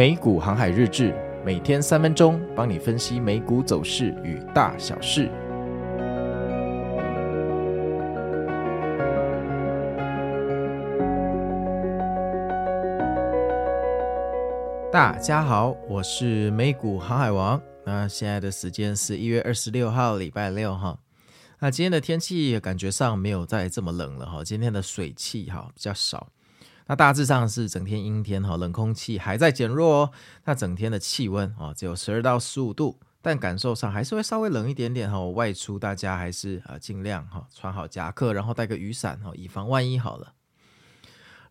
美股航海日志，每天三分钟，帮你分析美股走势与大小事。大家好，我是美股航海王。那现在的时间是一月二十六号，礼拜六哈。那今天的天气感觉上没有再这么冷了哈，今天的水汽哈比较少。那大致上是整天阴天哈，冷空气还在减弱哦。那整天的气温啊只有十二到十五度，但感受上还是会稍微冷一点点哈。外出大家还是啊尽量哈穿好夹克，然后带个雨伞哈，以防万一好了。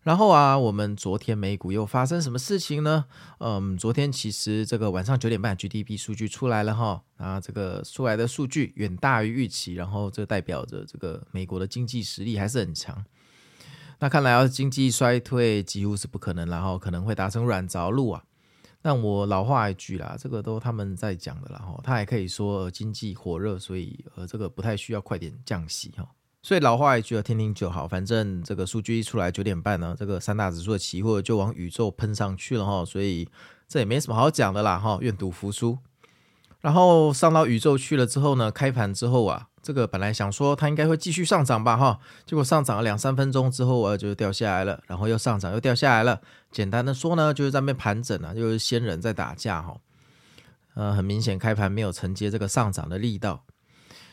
然后啊，我们昨天美股又发生什么事情呢？嗯，昨天其实这个晚上九点半 GDP 数据出来了哈，啊这个出来的数据远大于预期，然后这代表着这个美国的经济实力还是很强。那看来要是经济衰退几乎是不可能，然后可能会达成软着陆啊。但我老话一句啦，这个都他们在讲的啦哈，他还可以说经济火热，所以呃这个不太需要快点降息哈。所以老话一句啊，听听就好。反正这个数据一出来九点半呢，这个三大指数的期货就往宇宙喷上去了哈，所以这也没什么好讲的啦哈，愿赌服输。然后上到宇宙去了之后呢，开盘之后啊。这个本来想说它应该会继续上涨吧，哈，结果上涨了两三分钟之后，我就掉下来了，然后又上涨又掉下来了。简单的说呢，就是在那边盘整啊，就是仙人在打架，哈，呃，很明显开盘没有承接这个上涨的力道，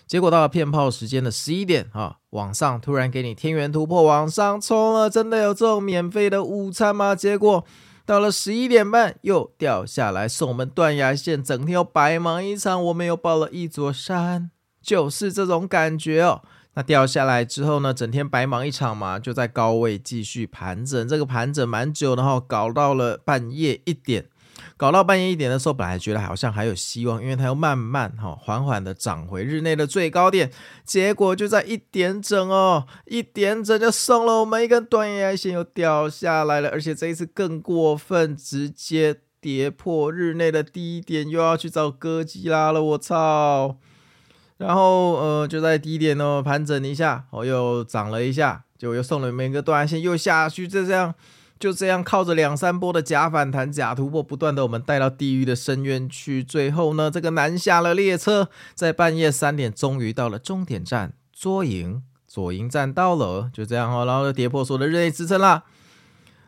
结果到了骗炮时间的十一点，哈，往上突然给你天元突破往上冲了，真的有这种免费的午餐吗？结果到了十一点半又掉下来，送我们断崖线，整天又白忙一场，我们又抱了一座山。就是这种感觉哦。那掉下来之后呢，整天白忙一场嘛，就在高位继续盘整。这个盘整蛮久的哈，搞到了半夜一点。搞到半夜一点的时候，本来觉得好像还有希望，因为它又慢慢哈缓缓的涨回日内的最高点。结果就在一点整哦，一点整就送了我们一根断崖线，又掉下来了。而且这一次更过分，直接跌破日内的低点，又要去找哥吉拉了。我操！然后呃，就在低点哦，盘整一下，哦，又涨了一下，就又送了每个断线，又下去，就这样，就这样靠着两三波的假反弹、假突破，不断的我们带到地狱的深渊去。最后呢，这个南下了列车，在半夜三点终于到了终点站，左营，左营站到了，就这样哦，然后就跌破所有的日内支撑啦。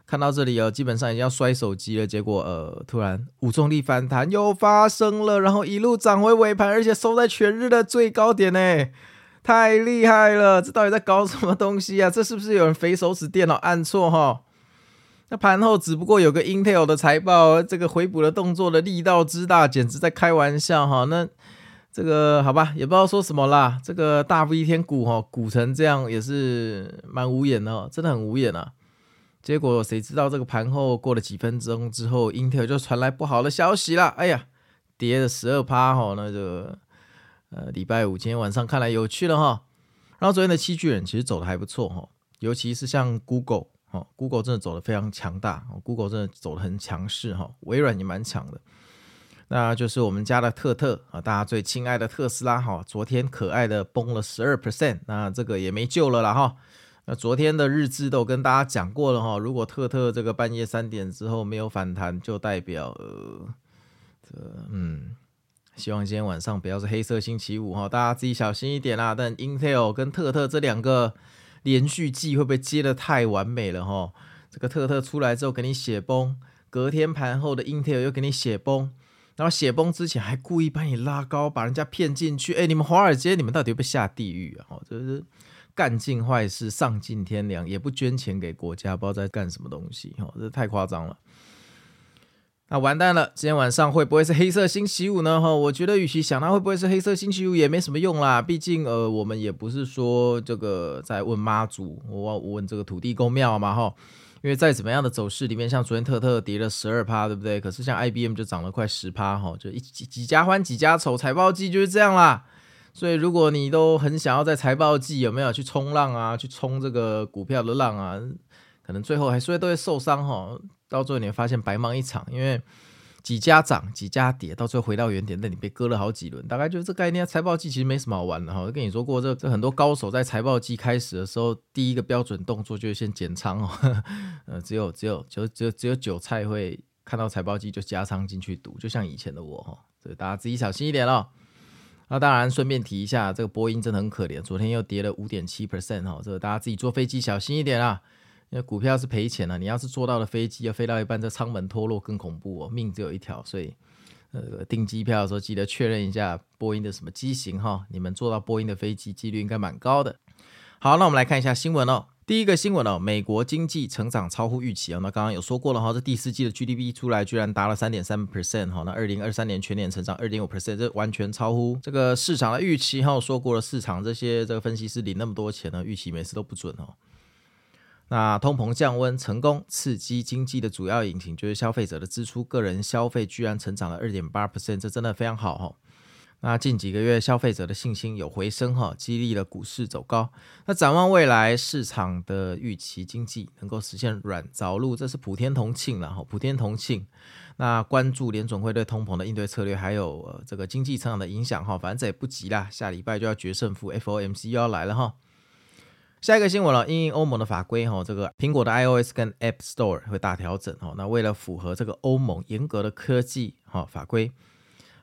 看到这里哦，基本上已经要摔手机了。结果呃，突然无重力反弹又发生了，然后一路涨回尾盘，而且收在全日的最高点呢，太厉害了！这到底在搞什么东西啊？这是不是有人肥手指电脑按错哈？那盘后只不过有个 Intel 的财报，这个回补的动作的力道之大，简直在开玩笑哈。那这个好吧，也不知道说什么啦。这个大飞天股哈，股成这样也是蛮无言的，真的很无言啊。结果谁知道这个盘后过了几分钟之后，Intel 就传来不好的消息了。哎呀，跌了十二趴哈，那个呃礼拜五今天晚上看来有趣了哈。然后昨天的七巨人其实走的还不错哈，尤其是像 Google 哈，Google 真的走的非常强大，Google 真的走的很强势哈。微软也蛮强的，那就是我们家的特特啊，大家最亲爱的特斯拉哈，昨天可爱的崩了十二 percent，那这个也没救了啦哈。那昨天的日志都跟大家讲过了哈，如果特特这个半夜三点之后没有反弹，就代表呃，这嗯，希望今天晚上不要是黑色星期五哈，大家自己小心一点啦。但 Intel 跟特特这两个连续剧会不会接得太完美了哈？这个特特出来之后给你血崩，隔天盘后的 Intel 又给你血崩，然后血崩之前还故意把你拉高，把人家骗进去。哎，你们华尔街，你们到底会不会下地狱啊？哦，这是。干尽坏事，丧尽天良，也不捐钱给国家，不知道在干什么东西，哦，这太夸张了。那完蛋了，今天晚上会不会是黑色星期五呢？哈，我觉得与其想它会不会是黑色星期五，也没什么用啦。毕竟，呃，我们也不是说这个在问妈祖，我问这个土地公庙嘛，哈。因为在怎么样的走势里面，像昨天特特跌了十二趴，对不对？可是像 IBM 就涨了快十趴，哈，就一几几家欢几家愁，财报季就是这样啦。所以，如果你都很想要在财报季有没有去冲浪啊，去冲这个股票的浪啊，可能最后还是会都会受伤哈。到最后你会发现白忙一场，因为几家涨几家跌，到最后回到原点，那你被割了好几轮。大概就是这概念。财报季其实没什么好玩的哈。我跟你说过，这这很多高手在财报季开始的时候，第一个标准动作就是先减仓哦。呃，只有只有就只有只有韭菜会看到财报季就加仓进去赌，就像以前的我哈，所以大家自己小心一点哦。那当然顺便提一下，这个波音真的很可怜，昨天又跌了五点七 percent 哈，这个大家自己坐飞机小心一点啊，因为股票是赔钱的，你要是坐到了飞机要飞到一半，这舱门脱落更恐怖哦，命只有一条，所以呃订机票的时候记得确认一下波音的什么机型哈，你们坐到波音的飞机几率应该蛮高的。好，那我们来看一下新闻哦。第一个新闻哦，美国经济成长超乎预期哦。那刚刚有说过了哈，这第四季的 GDP 出来居然达了三点三 percent 哈。那二零二三年全年成长二点五 percent，这完全超乎这个市场的预期哈。说过了，市场这些这个分析师领那么多钱呢，预期每次都不准哦。那通膨降温成功，刺激经济的主要引擎就是消费者的支出，个人消费居然成长了二点八 percent，这真的非常好哈。那近几个月消费者的信心有回升哈，激励了股市走高。那展望未来，市场的预期经济能够实现软着陆，这是普天同庆了哈，普天同庆。那关注联准会对通膨的应对策略，还有、呃、这个经济成长的影响哈，反正这也不急啦，下礼拜就要决胜负，FOMC 又要来了哈。下一个新闻了，因应欧盟的法规哈，这个苹果的 iOS 跟 App Store 会大调整哈。那为了符合这个欧盟严格的科技哈法规。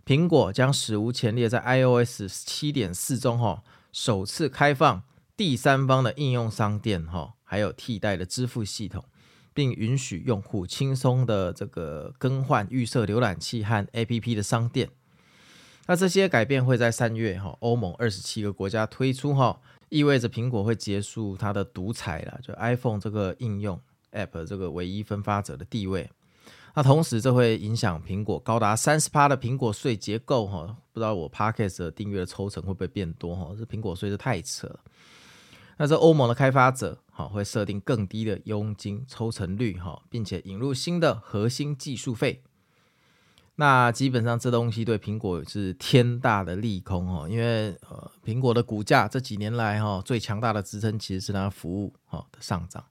苹果将史无前例在 iOS 七点四中哈，首次开放第三方的应用商店哈，还有替代的支付系统，并允许用户轻松的这个更换预设浏览器和 APP 的商店。那这些改变会在三月哈，欧盟二十七个国家推出哈，意味着苹果会结束它的独裁了，就 iPhone 这个应用 App 这个唯一分发者的地位。那同时，这会影响苹果高达三十趴的苹果税结构哈，不知道我 Podcast 的订阅的抽成会不会变多哈？这苹果税是太扯。那这欧盟的开发者哈会设定更低的佣金抽成率哈，并且引入新的核心技术费。那基本上这东西对苹果是天大的利空哈，因为呃苹果的股价这几年来哈最强大的支撑其实是它服务哈的上涨。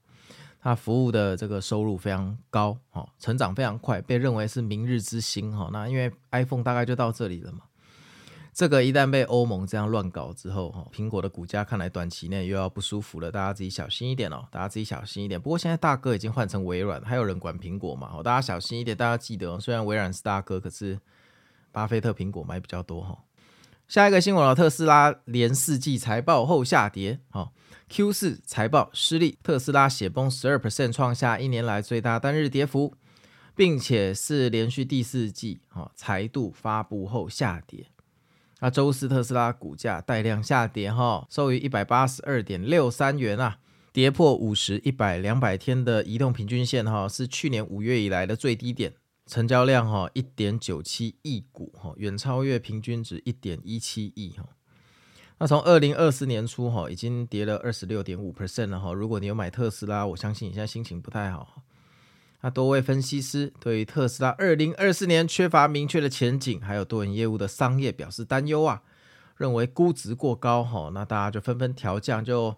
那服务的这个收入非常高，哈，成长非常快，被认为是明日之星，哈。那因为 iPhone 大概就到这里了嘛，这个一旦被欧盟这样乱搞之后，哈，苹果的股价看来短期内又要不舒服了，大家自己小心一点哦，大家自己小心一点。不过现在大哥已经换成微软，还有人管苹果嘛？大家小心一点，大家记得，虽然微软是大哥，可是巴菲特苹果买比较多，哈。下一个新闻了，特斯拉连四季财报后下跌，哈。Q 四财报失利，特斯拉血崩十二 percent，创下一年来最大单日跌幅，并且是连续第四季啊财度发布后下跌。那周四特斯拉股价带量下跌哈，收于一百八十二点六三元啊，跌破五十、一百、两百天的移动平均线哈，是去年五月以来的最低点。成交量哈一点九七亿股哈，远超越平均值一点一七亿哈。那从二零二四年初哈，已经跌了二十六点五 percent 了哈。如果你有买特斯拉，我相信你现在心情不太好。那多位分析师对于特斯拉二零二四年缺乏明确的前景，还有多元业务的商业表示担忧啊，认为估值过高哈。那大家就纷纷调降，就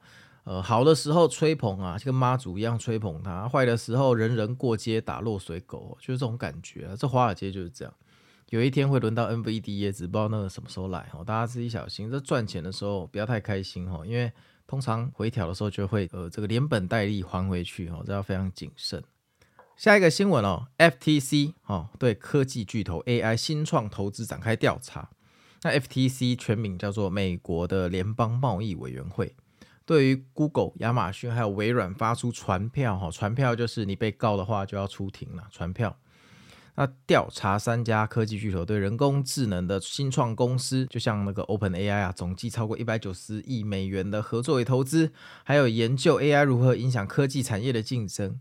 呃好的时候吹捧啊，就跟妈祖一样吹捧他；坏的时候人人过街打落水狗，就是这种感觉啊。这华尔街就是这样。有一天会轮到 NVD，也只不知道那个什么时候来哦，大家自己小心。这赚钱的时候不要太开心哦，因为通常回调的时候就会呃这个连本带利还回去哦，这要非常谨慎。下一个新闻哦，FTC 哦对科技巨头 AI 新创投资展开调查。那 FTC 全名叫做美国的联邦贸易委员会，对于 Google、亚马逊还有微软发出传票哈，传票就是你被告的话就要出庭了，传票。那调查三家科技巨头对人工智能的新创公司，就像那个 OpenAI 啊，总计超过一百九十亿美元的合作与投资，还有研究 AI 如何影响科技产业的竞争。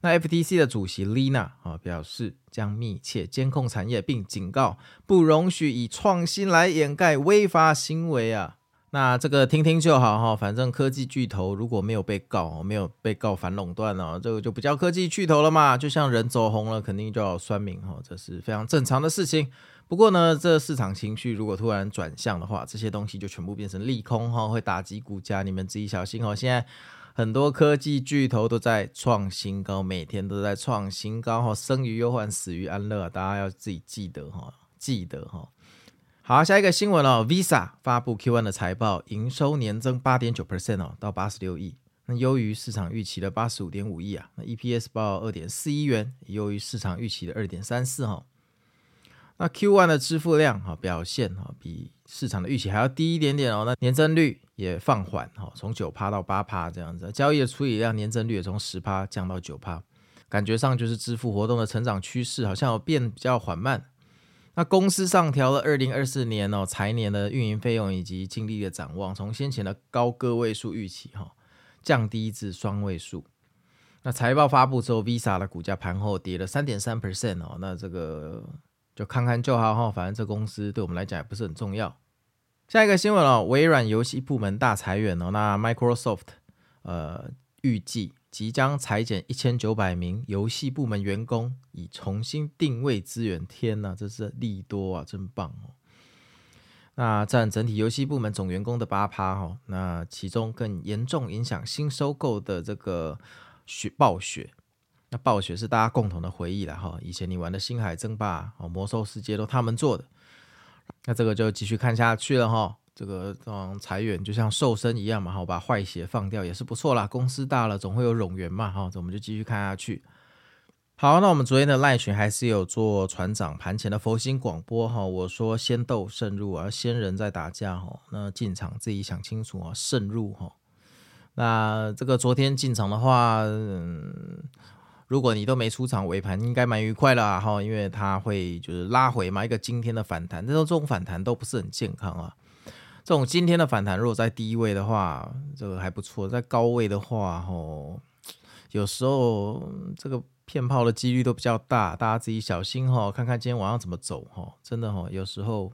那 FTC 的主席 Lina 啊表示，将密切监控产业，并警告不容许以创新来掩盖违法行为啊。那这个听听就好哈，反正科技巨头如果没有被告，没有被告反垄断哦，这个就不叫科技巨头了嘛。就像人走红了，肯定就要酸民哈，这是非常正常的事情。不过呢，这市场情绪如果突然转向的话，这些东西就全部变成利空哈，会打击股价，你们自己小心哦。现在很多科技巨头都在创新高，每天都在创新高哈，生于忧患，死于安乐，大家要自己记得哈，记得哈。好，下一个新闻哦，Visa 发布 Q1 的财报，营收年增八点九 percent 哦，到八十六亿，那优于市场预期的八十五点五亿啊，那 EPS 报二点四一元，优于市场预期的二点三四哈。那 Q1 的支付量哈表现哈比市场的预期还要低一点点哦，那年增率也放缓哈，从九趴到八趴这样子，交易的处理量年增率也从十趴降到九趴，感觉上就是支付活动的成长趋势好像变比较缓慢。那公司上调了二零二四年哦财年的运营费用以及净利的展望，从先前的高个位数预期哈降低至双位数。那财报发布之后，Visa 的股价盘后跌了三点三 percent 哦，那这个。就看看就好哈，反正这公司对我们来讲也不是很重要。下一个新闻哦，微软游戏部门大裁员哦，那 Microsoft 呃预计即将裁减一千九百名游戏部门员工，以重新定位资源。天呐，这是利多啊，真棒哦！那占整体游戏部门总员工的八趴哈，那其中更严重影响新收购的这个雪暴雪。那暴雪是大家共同的回忆了哈，以前你玩的星海争霸、哦魔兽世界都他们做的，那这个就继续看下去了哈。这个嗯裁员就像瘦身一样嘛，好把坏血放掉也是不错啦。公司大了总会有冗员嘛哈，我们就继续看下去。好，那我们昨天的赖群还是有做船长盘前的佛心广播哈，我说先斗慎入，而先人在打架哈，那进场自己想清楚啊，慎入哈。那这个昨天进场的话，嗯。如果你都没出场，尾盘应该蛮愉快的哈，因为它会就是拉回嘛，一个今天的反弹，但是这种反弹都不是很健康啊。这种今天的反弹，如果在低位的话，这个还不错；在高位的话，吼，有时候这个骗炮的几率都比较大，大家自己小心哈，看看今天晚上怎么走哈。真的哈，有时候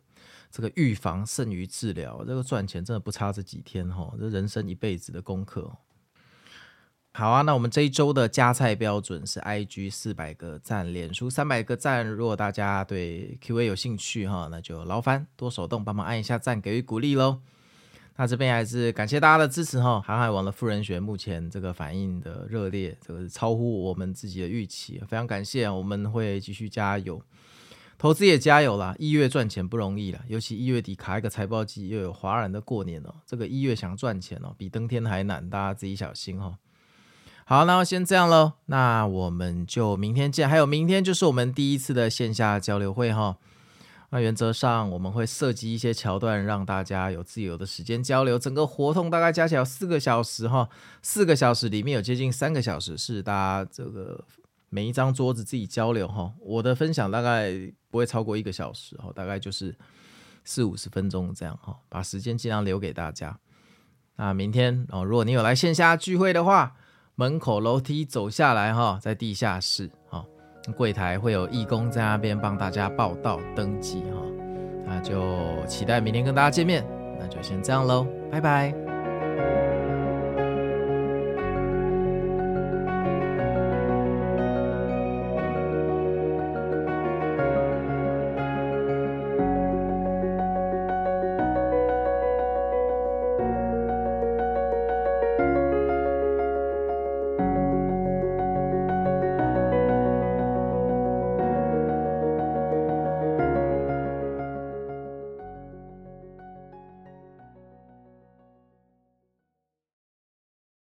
这个预防胜于治疗，这个赚钱真的不差这几天哈，这人生一辈子的功课。好啊，那我们这一周的加菜标准是 IG 四百个赞，脸书三百个赞。如果大家对 QA 有兴趣哈，那就劳烦多手动帮忙按一下赞，给予鼓励喽。那这边还是感谢大家的支持哈。航海王的富人学目前这个反应的热烈，这个是超乎我们自己的预期，非常感谢。我们会继续加油，投资也加油啦。一月赚钱不容易啦，尤其一月底卡一个财报季，又有华人的过年哦，这个一月想赚钱哦，比登天还难，大家自己小心哈。好，那先这样喽，那我们就明天见。还有明天就是我们第一次的线下交流会哈。那原则上我们会设计一些桥段，让大家有自由的时间交流。整个活动大概加起来四个小时哈，四个小时里面有接近三个小时是大家这个每一张桌子自己交流哈。我的分享大概不会超过一个小时哈，大概就是四五十分钟这样哈，把时间尽量留给大家。那明天哦，如果你有来线下聚会的话。门口楼梯走下来哈，在地下室哈，柜台会有义工在那边帮大家报到登记哈，那就期待明天跟大家见面，那就先这样喽，拜拜。